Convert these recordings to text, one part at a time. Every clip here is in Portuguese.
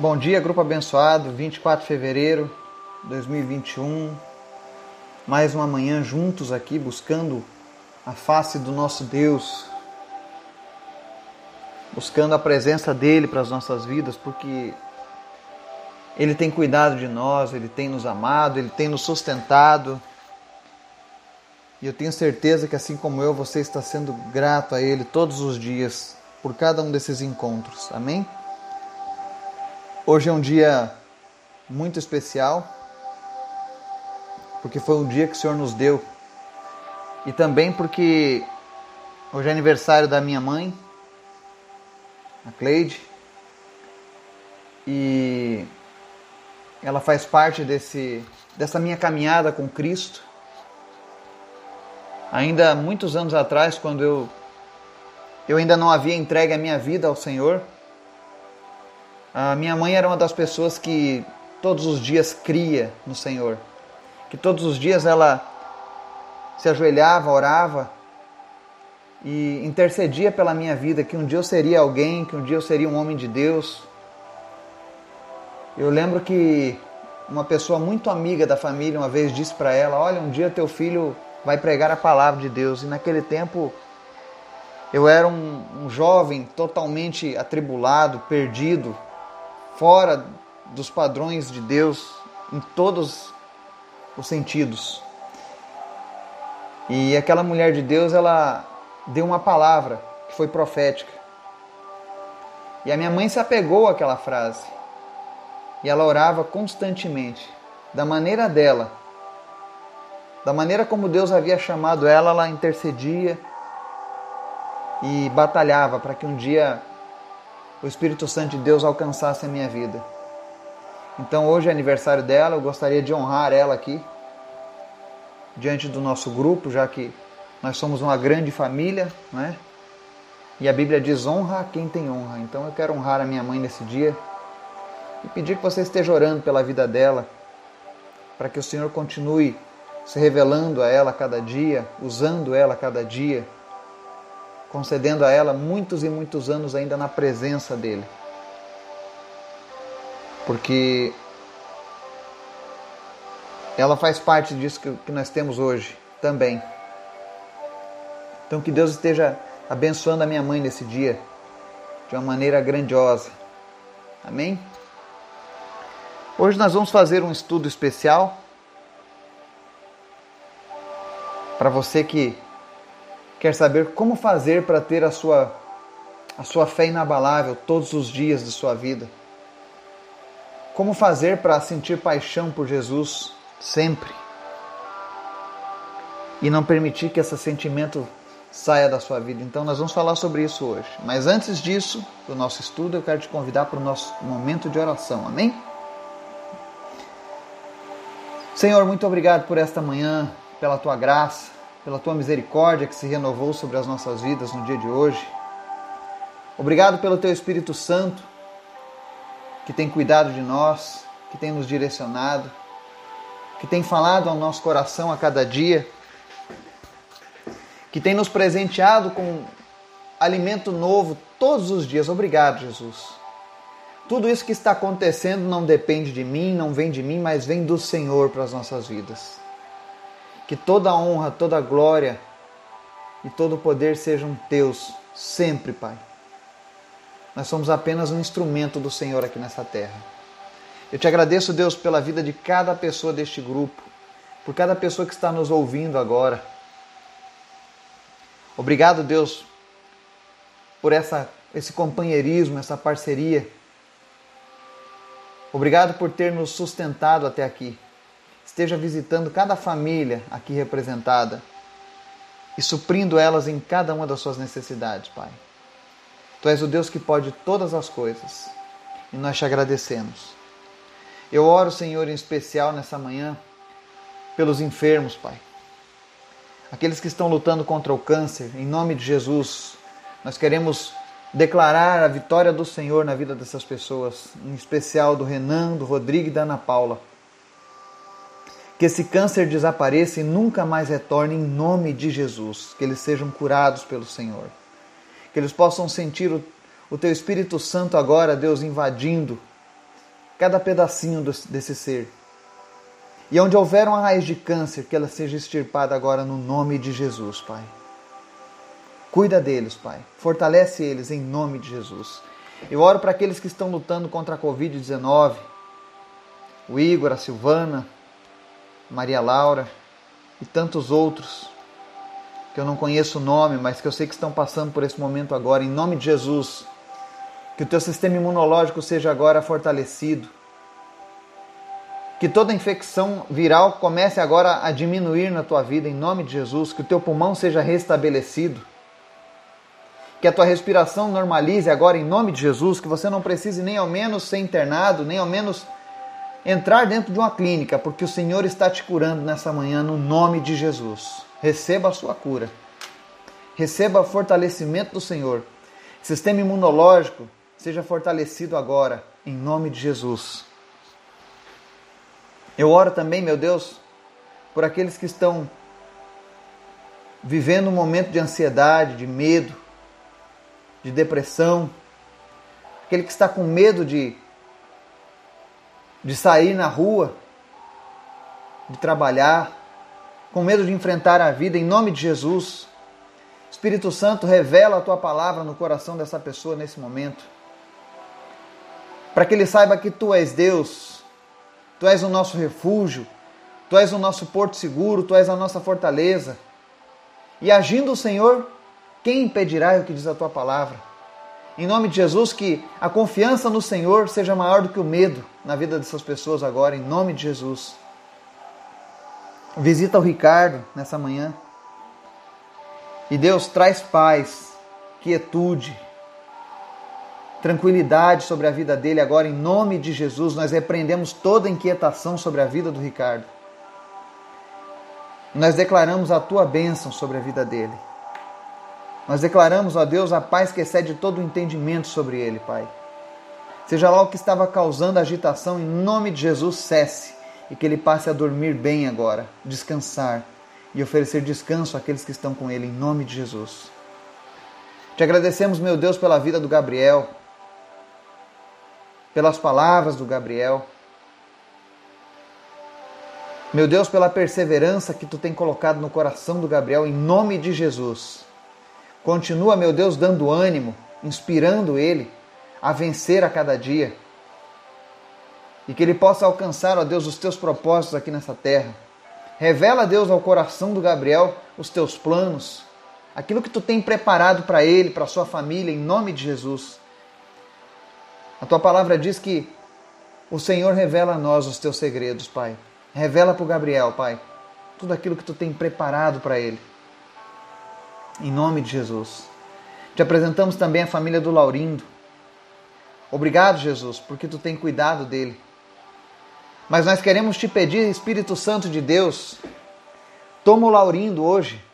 Bom dia, grupo abençoado, 24 de fevereiro de 2021. Mais uma manhã juntos aqui buscando a face do nosso Deus, buscando a presença dele para as nossas vidas, porque ele tem cuidado de nós, ele tem nos amado, ele tem nos sustentado. E eu tenho certeza que assim como eu, você está sendo grato a ele todos os dias por cada um desses encontros. Amém? Hoje é um dia muito especial, porque foi um dia que o Senhor nos deu. E também porque hoje é aniversário da minha mãe, a Cleide. E ela faz parte desse, dessa minha caminhada com Cristo. Ainda muitos anos atrás, quando eu, eu ainda não havia entregue a minha vida ao Senhor, a minha mãe era uma das pessoas que todos os dias cria no Senhor, que todos os dias ela se ajoelhava, orava e intercedia pela minha vida, que um dia eu seria alguém, que um dia eu seria um homem de Deus. Eu lembro que uma pessoa muito amiga da família uma vez disse para ela: Olha, um dia teu filho vai pregar a palavra de Deus. E naquele tempo eu era um, um jovem totalmente atribulado, perdido, fora dos padrões de Deus em todos os sentidos. E aquela mulher de Deus, ela deu uma palavra que foi profética. E a minha mãe se apegou àquela frase. E ela orava constantemente, da maneira dela. Da maneira como Deus havia chamado ela, ela intercedia e batalhava para que um dia o Espírito Santo de Deus alcançasse a minha vida. Então hoje é aniversário dela, eu gostaria de honrar ela aqui, diante do nosso grupo, já que nós somos uma grande família, né? E a Bíblia diz honra a quem tem honra. Então eu quero honrar a minha mãe nesse dia e pedir que você esteja orando pela vida dela, para que o Senhor continue se revelando a ela cada dia, usando ela cada dia concedendo a ela muitos e muitos anos ainda na presença dele. Porque ela faz parte disso que nós temos hoje também. Então que Deus esteja abençoando a minha mãe nesse dia de uma maneira grandiosa. Amém? Hoje nós vamos fazer um estudo especial para você que quer saber como fazer para ter a sua, a sua fé inabalável todos os dias de sua vida. Como fazer para sentir paixão por Jesus sempre. E não permitir que esse sentimento saia da sua vida. Então, nós vamos falar sobre isso hoje. Mas antes disso, do nosso estudo, eu quero te convidar para o nosso momento de oração. Amém? Senhor, muito obrigado por esta manhã, pela tua graça pela tua misericórdia que se renovou sobre as nossas vidas no dia de hoje. Obrigado pelo teu Espírito Santo que tem cuidado de nós, que tem nos direcionado, que tem falado ao nosso coração a cada dia, que tem nos presenteado com alimento novo todos os dias. Obrigado, Jesus. Tudo isso que está acontecendo não depende de mim, não vem de mim, mas vem do Senhor para as nossas vidas. Que toda honra, toda glória e todo poder sejam teus sempre, Pai. Nós somos apenas um instrumento do Senhor aqui nessa terra. Eu te agradeço, Deus, pela vida de cada pessoa deste grupo, por cada pessoa que está nos ouvindo agora. Obrigado, Deus, por essa, esse companheirismo, essa parceria. Obrigado por ter nos sustentado até aqui esteja visitando cada família aqui representada e suprindo elas em cada uma das suas necessidades, Pai. Tu és o Deus que pode todas as coisas e nós te agradecemos. Eu oro, Senhor, em especial nessa manhã pelos enfermos, Pai. Aqueles que estão lutando contra o câncer, em nome de Jesus, nós queremos declarar a vitória do Senhor na vida dessas pessoas, em especial do Renan, do Rodrigo e da Ana Paula. Que esse câncer desapareça e nunca mais retorne em nome de Jesus. Que eles sejam curados pelo Senhor. Que eles possam sentir o, o Teu Espírito Santo agora, Deus, invadindo cada pedacinho desse ser. E onde houver uma raiz de câncer, que ela seja extirpada agora no nome de Jesus, Pai. Cuida deles, Pai. Fortalece eles em nome de Jesus. Eu oro para aqueles que estão lutando contra a Covid-19. O Igor, a Silvana, Maria Laura e tantos outros que eu não conheço o nome, mas que eu sei que estão passando por esse momento agora. Em nome de Jesus, que o teu sistema imunológico seja agora fortalecido. Que toda infecção viral comece agora a diminuir na tua vida, em nome de Jesus. Que o teu pulmão seja restabelecido. Que a tua respiração normalize agora, em nome de Jesus. Que você não precise nem ao menos ser internado, nem ao menos entrar dentro de uma clínica, porque o Senhor está te curando nessa manhã, no nome de Jesus. Receba a sua cura. Receba o fortalecimento do Senhor. Sistema imunológico seja fortalecido agora, em nome de Jesus. Eu oro também, meu Deus, por aqueles que estão vivendo um momento de ansiedade, de medo, de depressão, aquele que está com medo de, de sair na rua, de trabalhar, com medo de enfrentar a vida, em nome de Jesus. Espírito Santo, revela a tua palavra no coração dessa pessoa nesse momento para que ele saiba que tu és Deus, tu és o nosso refúgio, tu és o nosso porto seguro, tu és a nossa fortaleza. E agindo o Senhor, quem impedirá o que diz a tua palavra? Em nome de Jesus, que a confiança no Senhor seja maior do que o medo na vida dessas pessoas agora, em nome de Jesus. Visita o Ricardo nessa manhã. E Deus traz paz, quietude, tranquilidade sobre a vida dele agora, em nome de Jesus. Nós repreendemos toda inquietação sobre a vida do Ricardo. Nós declaramos a tua bênção sobre a vida dele. Nós declaramos, ó Deus, a paz que excede todo o entendimento sobre ele, Pai. Seja lá o que estava causando agitação, em nome de Jesus, cesse e que ele passe a dormir bem agora, descansar e oferecer descanso àqueles que estão com ele, em nome de Jesus. Te agradecemos, meu Deus, pela vida do Gabriel, pelas palavras do Gabriel. Meu Deus, pela perseverança que tu tem colocado no coração do Gabriel, em nome de Jesus. Continua, meu Deus, dando ânimo, inspirando ele a vencer a cada dia. E que ele possa alcançar, ó Deus, os teus propósitos aqui nessa terra. Revela, Deus, ao coração do Gabriel os teus planos, aquilo que tu tem preparado para ele, para sua família, em nome de Jesus. A tua palavra diz que o Senhor revela a nós os teus segredos, Pai. Revela para o Gabriel, Pai, tudo aquilo que tu tem preparado para ele. Em nome de Jesus. Te apresentamos também a família do Laurindo. Obrigado, Jesus, porque tu tem cuidado dele. Mas nós queremos te pedir, Espírito Santo de Deus, toma o Laurindo hoje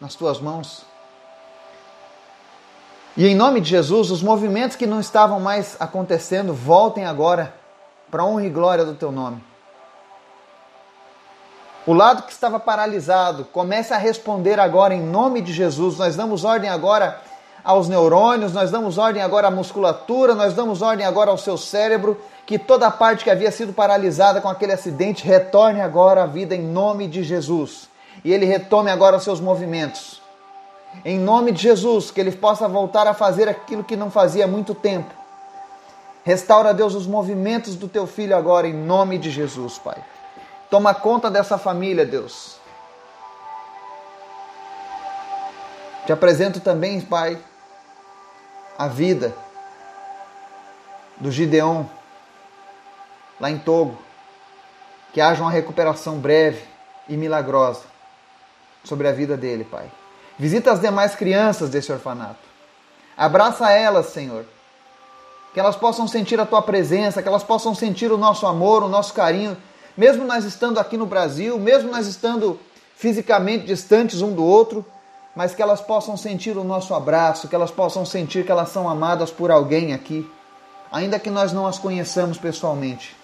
nas tuas mãos. E em nome de Jesus, os movimentos que não estavam mais acontecendo voltem agora para a honra e glória do teu nome. O lado que estava paralisado comece a responder agora em nome de Jesus. Nós damos ordem agora aos neurônios, nós damos ordem agora à musculatura, nós damos ordem agora ao seu cérebro, que toda a parte que havia sido paralisada com aquele acidente retorne agora à vida em nome de Jesus. E ele retome agora os seus movimentos em nome de Jesus, que ele possa voltar a fazer aquilo que não fazia há muito tempo. Restaura, Deus, os movimentos do teu filho agora, em nome de Jesus, Pai. Toma conta dessa família, Deus. Te apresento também, Pai, a vida do Gideon, lá em Togo. Que haja uma recuperação breve e milagrosa sobre a vida dele, Pai. Visita as demais crianças desse orfanato. Abraça elas, Senhor. Que elas possam sentir a tua presença, que elas possam sentir o nosso amor, o nosso carinho, mesmo nós estando aqui no Brasil, mesmo nós estando fisicamente distantes um do outro, mas que elas possam sentir o nosso abraço, que elas possam sentir que elas são amadas por alguém aqui, ainda que nós não as conheçamos pessoalmente.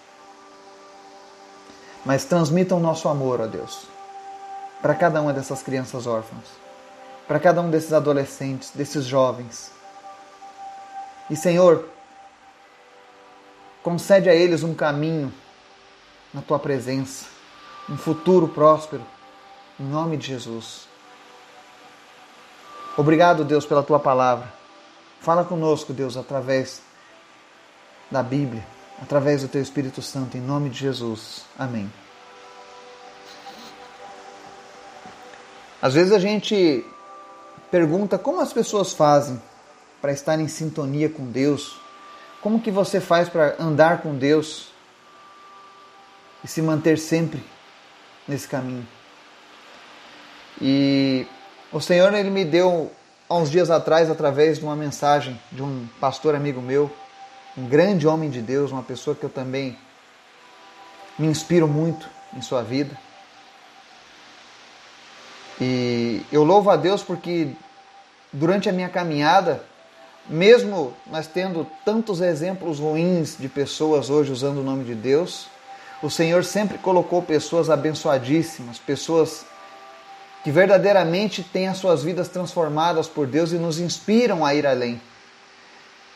Mas transmitam nosso amor, ó Deus, para cada uma dessas crianças órfãs para cada um desses adolescentes, desses jovens. E Senhor, Concede a eles um caminho na tua presença, um futuro próspero, em nome de Jesus. Obrigado, Deus, pela tua palavra. Fala conosco, Deus, através da Bíblia, através do teu Espírito Santo, em nome de Jesus. Amém. Às vezes a gente pergunta como as pessoas fazem para estar em sintonia com Deus. Como que você faz para andar com Deus e se manter sempre nesse caminho? E o Senhor ele me deu há uns dias atrás através de uma mensagem de um pastor amigo meu, um grande homem de Deus, uma pessoa que eu também me inspiro muito em sua vida. E eu louvo a Deus porque durante a minha caminhada, mesmo nós tendo tantos exemplos ruins de pessoas hoje usando o nome de Deus, o Senhor sempre colocou pessoas abençoadíssimas, pessoas que verdadeiramente têm as suas vidas transformadas por Deus e nos inspiram a ir além.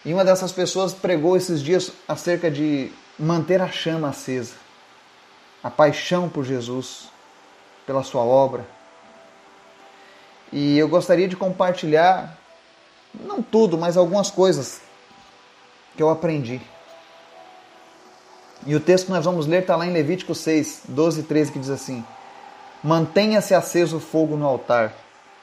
E uma dessas pessoas pregou esses dias acerca de manter a chama acesa, a paixão por Jesus, pela sua obra, e eu gostaria de compartilhar, não tudo, mas algumas coisas que eu aprendi. E o texto que nós vamos ler está lá em Levítico 6, 12 e 13, que diz assim: Mantenha-se aceso o fogo no altar,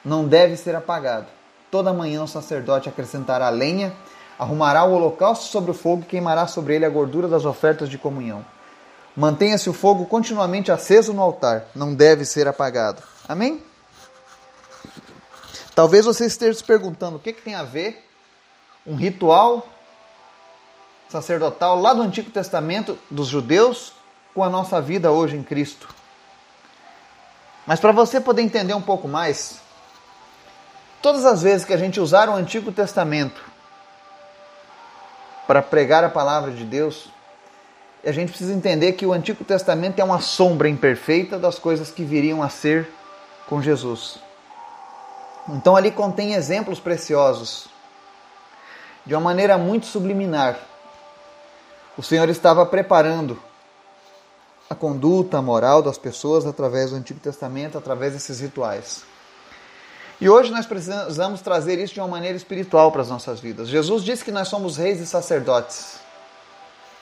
não deve ser apagado. Toda manhã o sacerdote acrescentará lenha, arrumará o holocausto sobre o fogo e queimará sobre ele a gordura das ofertas de comunhão. Mantenha-se o fogo continuamente aceso no altar, não deve ser apagado. Amém? Talvez você esteja se perguntando o que, que tem a ver um ritual sacerdotal lá do Antigo Testamento dos judeus com a nossa vida hoje em Cristo. Mas para você poder entender um pouco mais, todas as vezes que a gente usar o Antigo Testamento para pregar a palavra de Deus, a gente precisa entender que o Antigo Testamento é uma sombra imperfeita das coisas que viriam a ser com Jesus. Então ali contém exemplos preciosos. De uma maneira muito subliminar. O Senhor estava preparando a conduta, moral das pessoas através do Antigo Testamento, através desses rituais. E hoje nós precisamos trazer isso de uma maneira espiritual para as nossas vidas. Jesus disse que nós somos reis e sacerdotes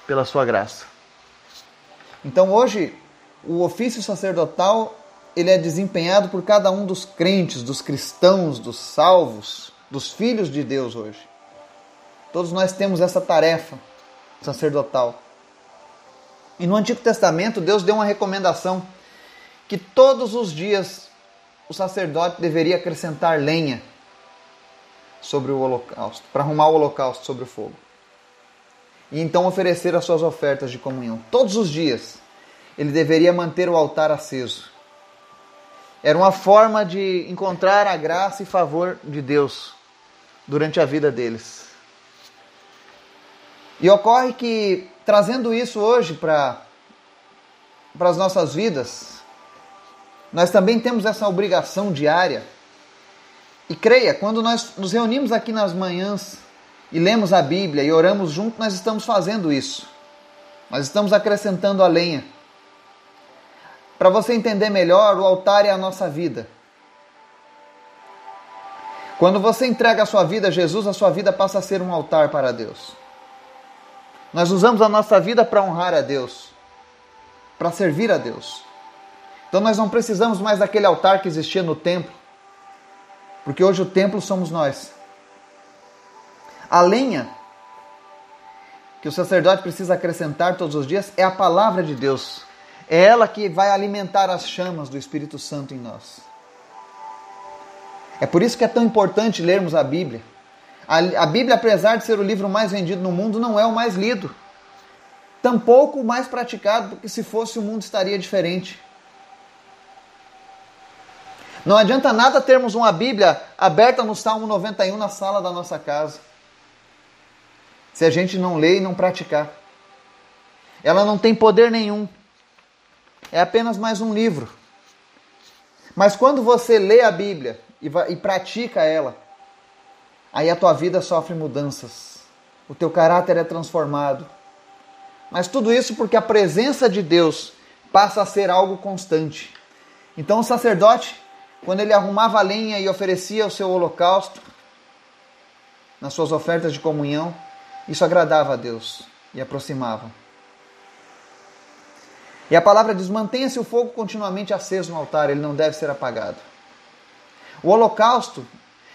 pela sua graça. Então hoje o ofício sacerdotal ele é desempenhado por cada um dos crentes, dos cristãos, dos salvos, dos filhos de Deus hoje. Todos nós temos essa tarefa sacerdotal. E no Antigo Testamento, Deus deu uma recomendação que todos os dias o sacerdote deveria acrescentar lenha sobre o holocausto, para arrumar o holocausto sobre o fogo. E então oferecer as suas ofertas de comunhão. Todos os dias ele deveria manter o altar aceso era uma forma de encontrar a graça e favor de Deus durante a vida deles. E ocorre que, trazendo isso hoje para as nossas vidas, nós também temos essa obrigação diária. E creia, quando nós nos reunimos aqui nas manhãs e lemos a Bíblia e oramos junto, nós estamos fazendo isso. Nós estamos acrescentando a lenha para você entender melhor, o altar é a nossa vida. Quando você entrega a sua vida a Jesus, a sua vida passa a ser um altar para Deus. Nós usamos a nossa vida para honrar a Deus, para servir a Deus. Então nós não precisamos mais daquele altar que existia no templo, porque hoje o templo somos nós. A lenha que o sacerdote precisa acrescentar todos os dias é a palavra de Deus. É ela que vai alimentar as chamas do Espírito Santo em nós. É por isso que é tão importante lermos a Bíblia. A, Bíblia, apesar de ser o livro mais vendido no mundo, não é o mais lido. Tampouco o mais praticado, porque se fosse o mundo estaria diferente. Não adianta nada termos uma Bíblia aberta no Salmo 91 na sala da nossa casa, se a gente não lê e não praticar. Ela não tem poder nenhum é apenas mais um livro. Mas quando você lê a Bíblia e pratica ela, aí a tua vida sofre mudanças. O teu caráter é transformado. Mas tudo isso porque a presença de Deus passa a ser algo constante. Então o sacerdote, quando ele arrumava a lenha e oferecia o seu holocausto, nas suas ofertas de comunhão, isso agradava a Deus e aproximava. E a palavra diz: mantenha-se o fogo continuamente aceso no altar, ele não deve ser apagado. O holocausto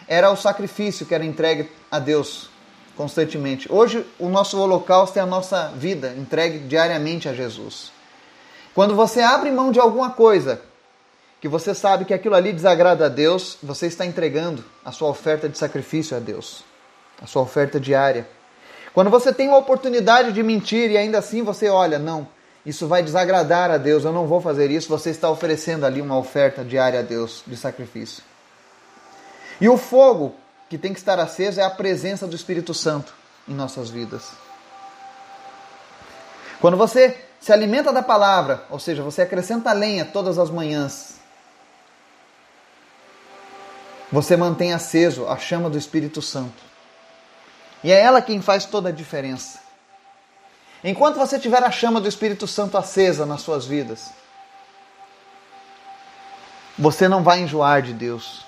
era o sacrifício que era entregue a Deus constantemente. Hoje, o nosso holocausto é a nossa vida entregue diariamente a Jesus. Quando você abre mão de alguma coisa que você sabe que aquilo ali desagrada a Deus, você está entregando a sua oferta de sacrifício a Deus, a sua oferta diária. Quando você tem a oportunidade de mentir e ainda assim você olha, não, isso vai desagradar a Deus, eu não vou fazer isso, você está oferecendo ali uma oferta diária a Deus de sacrifício. E o fogo que tem que estar aceso é a presença do Espírito Santo em nossas vidas. Quando você se alimenta da palavra, ou seja, você acrescenta lenha todas as manhãs, você mantém aceso a chama do Espírito Santo. E é ela quem faz toda a diferença. Enquanto você tiver a chama do Espírito Santo acesa nas suas vidas, você não vai enjoar de Deus.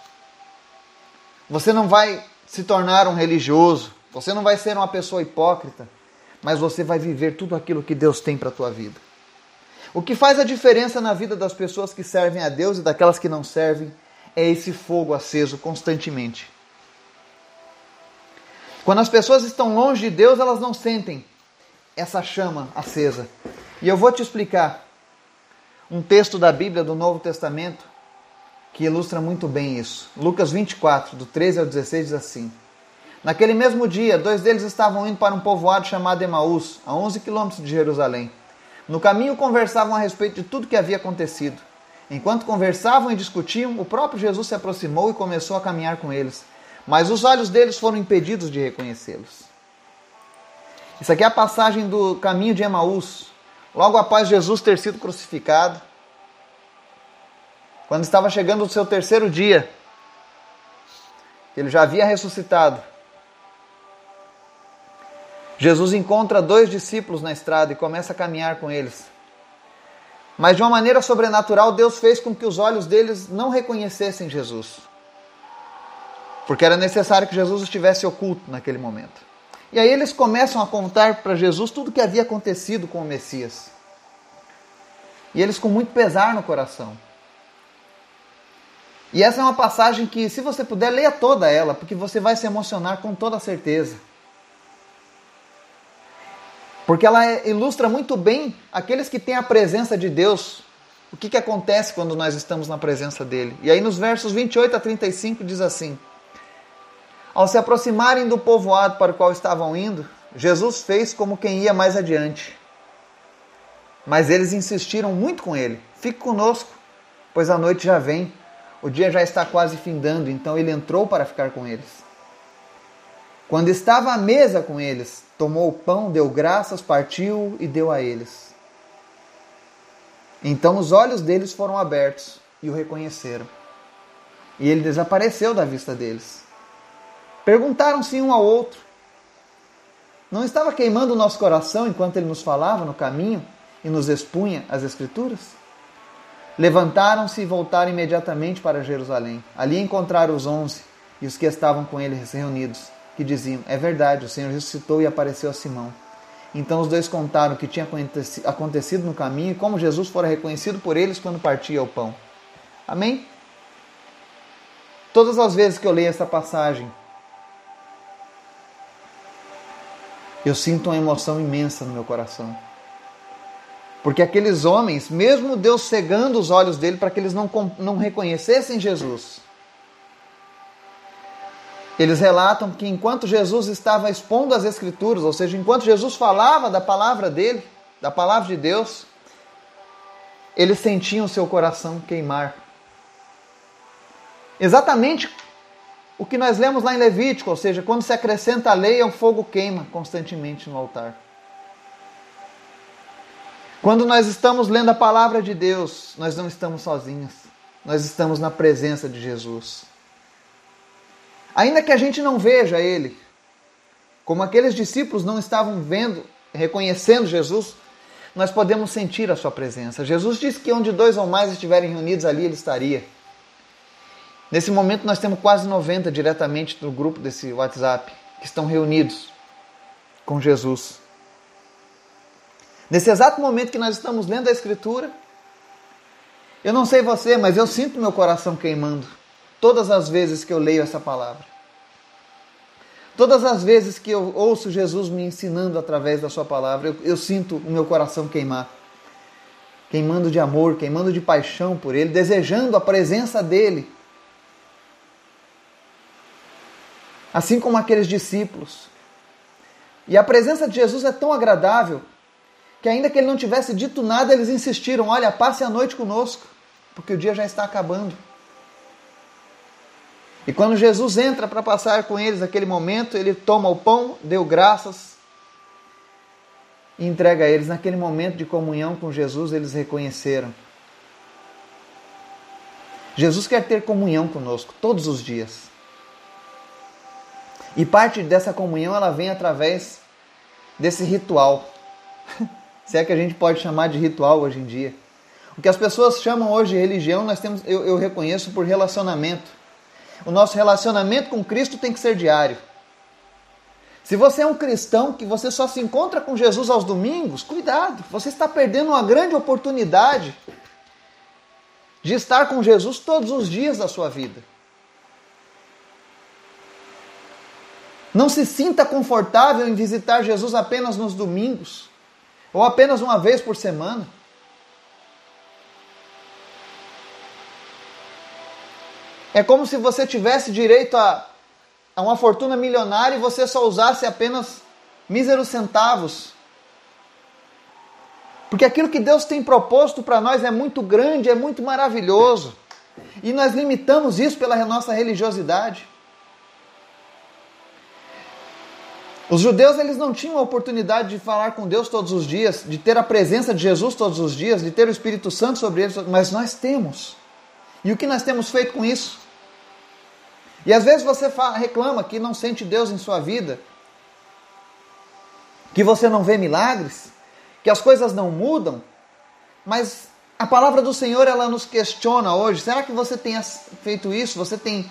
Você não vai se tornar um religioso, você não vai ser uma pessoa hipócrita, mas você vai viver tudo aquilo que Deus tem para a tua vida. O que faz a diferença na vida das pessoas que servem a Deus e daquelas que não servem é esse fogo aceso constantemente. Quando as pessoas estão longe de Deus, elas não sentem essa chama acesa. E eu vou te explicar um texto da Bíblia do Novo Testamento que ilustra muito bem isso. Lucas 24, do 13 ao 16, diz assim: Naquele mesmo dia, dois deles estavam indo para um povoado chamado Emaús, a 11 quilômetros de Jerusalém. No caminho conversavam a respeito de tudo que havia acontecido. Enquanto conversavam e discutiam, o próprio Jesus se aproximou e começou a caminhar com eles. Mas os olhos deles foram impedidos de reconhecê-los. Isso aqui é a passagem do caminho de Emaús. Logo após Jesus ter sido crucificado, quando estava chegando o seu terceiro dia, ele já havia ressuscitado. Jesus encontra dois discípulos na estrada e começa a caminhar com eles. Mas de uma maneira sobrenatural, Deus fez com que os olhos deles não reconhecessem Jesus. Porque era necessário que Jesus estivesse oculto naquele momento. E aí eles começam a contar para Jesus tudo o que havia acontecido com o Messias. E eles com muito pesar no coração. E essa é uma passagem que, se você puder, leia toda ela, porque você vai se emocionar com toda certeza. Porque ela ilustra muito bem aqueles que têm a presença de Deus. O que, que acontece quando nós estamos na presença dele? E aí, nos versos 28 a 35, diz assim: Ao se aproximarem do povoado para o qual estavam indo, Jesus fez como quem ia mais adiante. Mas eles insistiram muito com ele: Fique conosco, pois a noite já vem o dia já está quase findando, então ele entrou para ficar com eles. Quando estava à mesa com eles, tomou o pão, deu graças, partiu e deu a eles. Então os olhos deles foram abertos e o reconheceram. E ele desapareceu da vista deles. Perguntaram-se um ao outro: Não estava queimando o nosso coração enquanto ele nos falava no caminho e nos expunha as Escrituras? Levantaram-se e voltaram imediatamente para Jerusalém. Ali encontraram os onze e os que estavam com eles reunidos, que diziam: É verdade, o Senhor ressuscitou e apareceu a Simão. Então os dois contaram o que tinha acontecido no caminho e como Jesus fora reconhecido por eles quando partia o pão. Amém? Todas as vezes que eu leio essa passagem, eu sinto uma emoção imensa no meu coração. Porque aqueles homens, mesmo Deus cegando os olhos dele para que eles não, não reconhecessem Jesus, eles relatam que enquanto Jesus estava expondo as Escrituras, ou seja, enquanto Jesus falava da palavra dele, da palavra de Deus, eles sentiam o seu coração queimar. Exatamente o que nós lemos lá em Levítico, ou seja, quando se acrescenta a lei, o fogo queima constantemente no altar. Quando nós estamos lendo a palavra de Deus, nós não estamos sozinhos. Nós estamos na presença de Jesus. Ainda que a gente não veja Ele, como aqueles discípulos não estavam vendo reconhecendo Jesus, nós podemos sentir a sua presença. Jesus disse que onde dois ou mais estiverem reunidos ali, ele estaria. Nesse momento nós temos quase 90 diretamente do grupo desse WhatsApp que estão reunidos com Jesus. Nesse exato momento que nós estamos lendo a Escritura, eu não sei você, mas eu sinto meu coração queimando todas as vezes que eu leio essa palavra. Todas as vezes que eu ouço Jesus me ensinando através da Sua palavra, eu, eu sinto o meu coração queimar. Queimando de amor, queimando de paixão por Ele, desejando a presença dEle. Assim como aqueles discípulos. E a presença de Jesus é tão agradável que, ainda que ele não tivesse dito nada, eles insistiram: Olha, passe a noite conosco, porque o dia já está acabando. E quando Jesus entra para passar com eles naquele momento, ele toma o pão, deu graças e entrega a eles. Naquele momento de comunhão com Jesus, eles reconheceram. Jesus quer ter comunhão conosco todos os dias. E parte dessa comunhão ela vem através desse ritual se é que a gente pode chamar de ritual hoje em dia. O que as pessoas chamam hoje de religião, nós temos, eu, eu reconheço por relacionamento. O nosso relacionamento com Cristo tem que ser diário. Se você é um cristão que você só se encontra com Jesus aos domingos, cuidado, você está perdendo uma grande oportunidade de estar com Jesus todos os dias da sua vida. Não se sinta confortável em visitar Jesus apenas nos domingos ou apenas uma vez por semana. É como se você tivesse direito a, a uma fortuna milionária e você só usasse apenas míseros centavos. Porque aquilo que Deus tem proposto para nós é muito grande, é muito maravilhoso. E nós limitamos isso pela nossa religiosidade. Os judeus eles não tinham a oportunidade de falar com Deus todos os dias, de ter a presença de Jesus todos os dias, de ter o Espírito Santo sobre eles, mas nós temos. E o que nós temos feito com isso? E às vezes você reclama que não sente Deus em sua vida, que você não vê milagres, que as coisas não mudam, mas a palavra do Senhor ela nos questiona hoje. Será que você tem feito isso? Você tem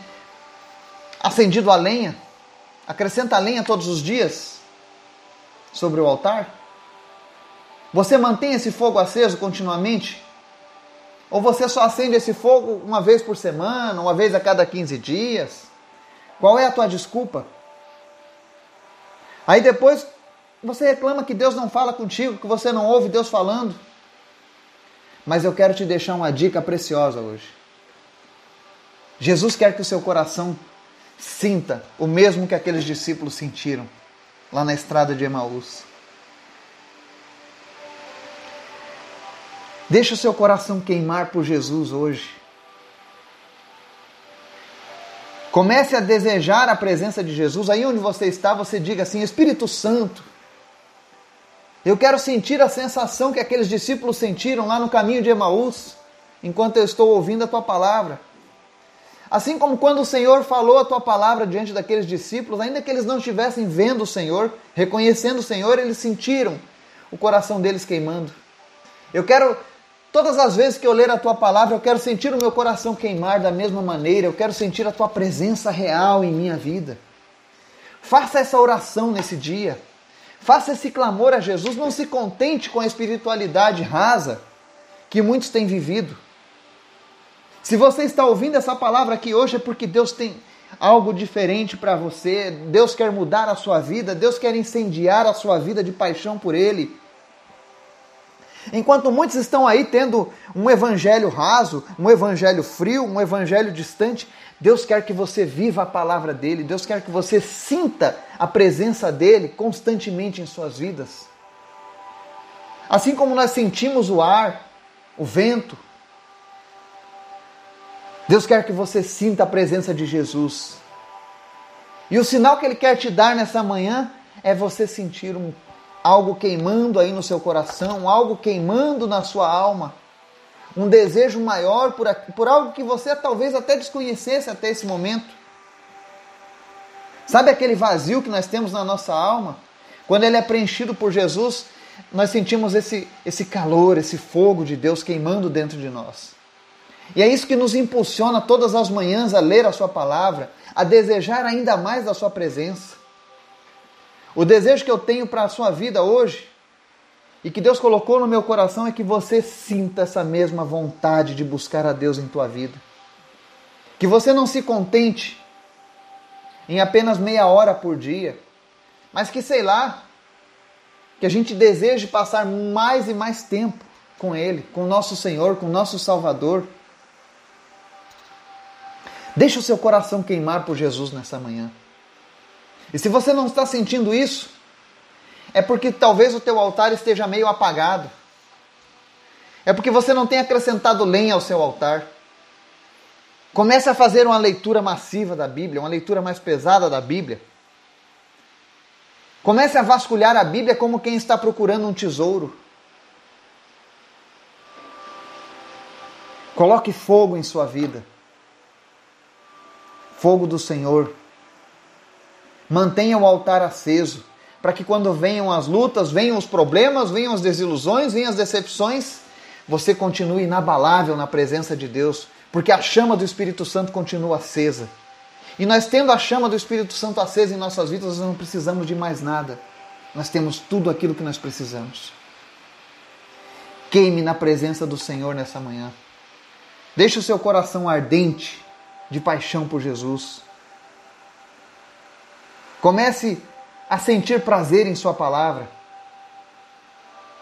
acendido a lenha? Acrescenta lenha todos os dias sobre o altar? Você mantém esse fogo aceso continuamente? Ou você só acende esse fogo uma vez por semana, uma vez a cada 15 dias? Qual é a tua desculpa? Aí depois você reclama que Deus não fala contigo, que você não ouve Deus falando. Mas eu quero te deixar uma dica preciosa hoje. Jesus quer que o seu coração sinta o mesmo que aqueles discípulos sentiram lá na estrada de Emaús. Deixa o seu coração queimar por Jesus hoje. Comece a desejar a presença de Jesus. Aí onde você está, você diga assim: Espírito Santo, eu quero sentir a sensação que aqueles discípulos sentiram lá no caminho de Emaús, enquanto eu estou ouvindo a tua palavra. Assim como quando o Senhor falou a tua palavra diante daqueles discípulos, ainda que eles não estivessem vendo o Senhor, reconhecendo o Senhor, eles sentiram o coração deles queimando. Eu quero, todas as vezes que eu ler a tua palavra, eu quero sentir o meu coração queimar da mesma maneira, eu quero sentir a tua presença real em minha vida. Faça essa oração nesse dia. Faça esse clamor a Jesus. Não se contente com a espiritualidade rasa que muitos têm vivido. Se você está ouvindo essa palavra aqui hoje é porque Deus tem algo diferente para você. Deus quer mudar a sua vida, Deus quer incendiar a sua vida de paixão por Ele. Enquanto muitos estão aí tendo um evangelho raso, um evangelho frio, um evangelho distante, Deus quer que você viva a palavra dele, Deus quer que você sinta a presença dele constantemente em suas vidas. Assim como nós sentimos o ar, o vento, Deus quer que você sinta a presença de Jesus. E o sinal que Ele quer te dar nessa manhã é você sentir um, algo queimando aí no seu coração, algo queimando na sua alma. Um desejo maior por, por algo que você talvez até desconhecesse até esse momento. Sabe aquele vazio que nós temos na nossa alma? Quando ele é preenchido por Jesus, nós sentimos esse, esse calor, esse fogo de Deus queimando dentro de nós. E é isso que nos impulsiona todas as manhãs a ler a Sua palavra, a desejar ainda mais da Sua presença. O desejo que eu tenho para a sua vida hoje e que Deus colocou no meu coração é que você sinta essa mesma vontade de buscar a Deus em tua vida. Que você não se contente em apenas meia hora por dia, mas que, sei lá, que a gente deseje passar mais e mais tempo com Ele, com o nosso Senhor, com o nosso Salvador. Deixa o seu coração queimar por Jesus nessa manhã. E se você não está sentindo isso, é porque talvez o teu altar esteja meio apagado. É porque você não tem acrescentado lenha ao seu altar. Comece a fazer uma leitura massiva da Bíblia, uma leitura mais pesada da Bíblia. Comece a vasculhar a Bíblia como quem está procurando um tesouro. Coloque fogo em sua vida. Fogo do Senhor Mantenha o altar aceso, para que quando venham as lutas, venham os problemas, venham as desilusões, venham as decepções, você continue inabalável na presença de Deus, porque a chama do Espírito Santo continua acesa. E nós tendo a chama do Espírito Santo acesa em nossas vidas, nós não precisamos de mais nada. Nós temos tudo aquilo que nós precisamos. Queime na presença do Senhor nessa manhã. Deixe o seu coração ardente de paixão por Jesus. Comece a sentir prazer em Sua palavra.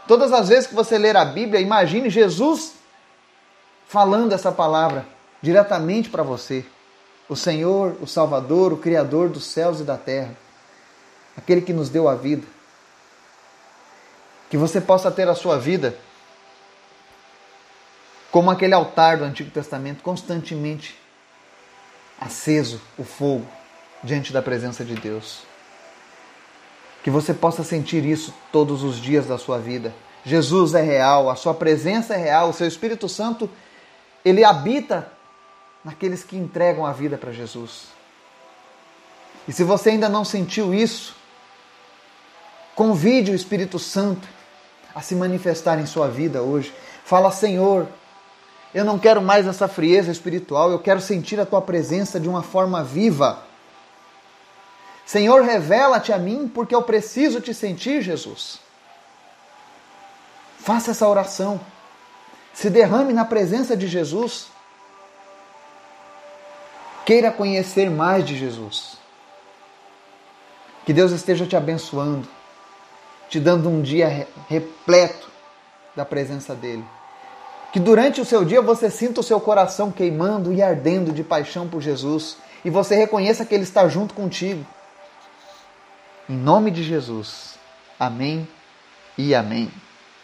Todas as vezes que você ler a Bíblia, imagine Jesus falando essa palavra diretamente para você. O Senhor, o Salvador, o Criador dos céus e da terra, aquele que nos deu a vida. Que você possa ter a sua vida como aquele altar do Antigo Testamento, constantemente aceso o fogo diante da presença de Deus. Que você possa sentir isso todos os dias da sua vida. Jesus é real, a sua presença é real, o seu Espírito Santo, ele habita naqueles que entregam a vida para Jesus. E se você ainda não sentiu isso, convide o Espírito Santo a se manifestar em sua vida hoje. Fala, Senhor, eu não quero mais essa frieza espiritual, eu quero sentir a tua presença de uma forma viva. Senhor, revela-te a mim, porque eu preciso te sentir, Jesus. Faça essa oração. Se derrame na presença de Jesus. Queira conhecer mais de Jesus. Que Deus esteja te abençoando, te dando um dia repleto da presença dEle. Que durante o seu dia você sinta o seu coração queimando e ardendo de paixão por Jesus e você reconheça que Ele está junto contigo. Em nome de Jesus. Amém e amém.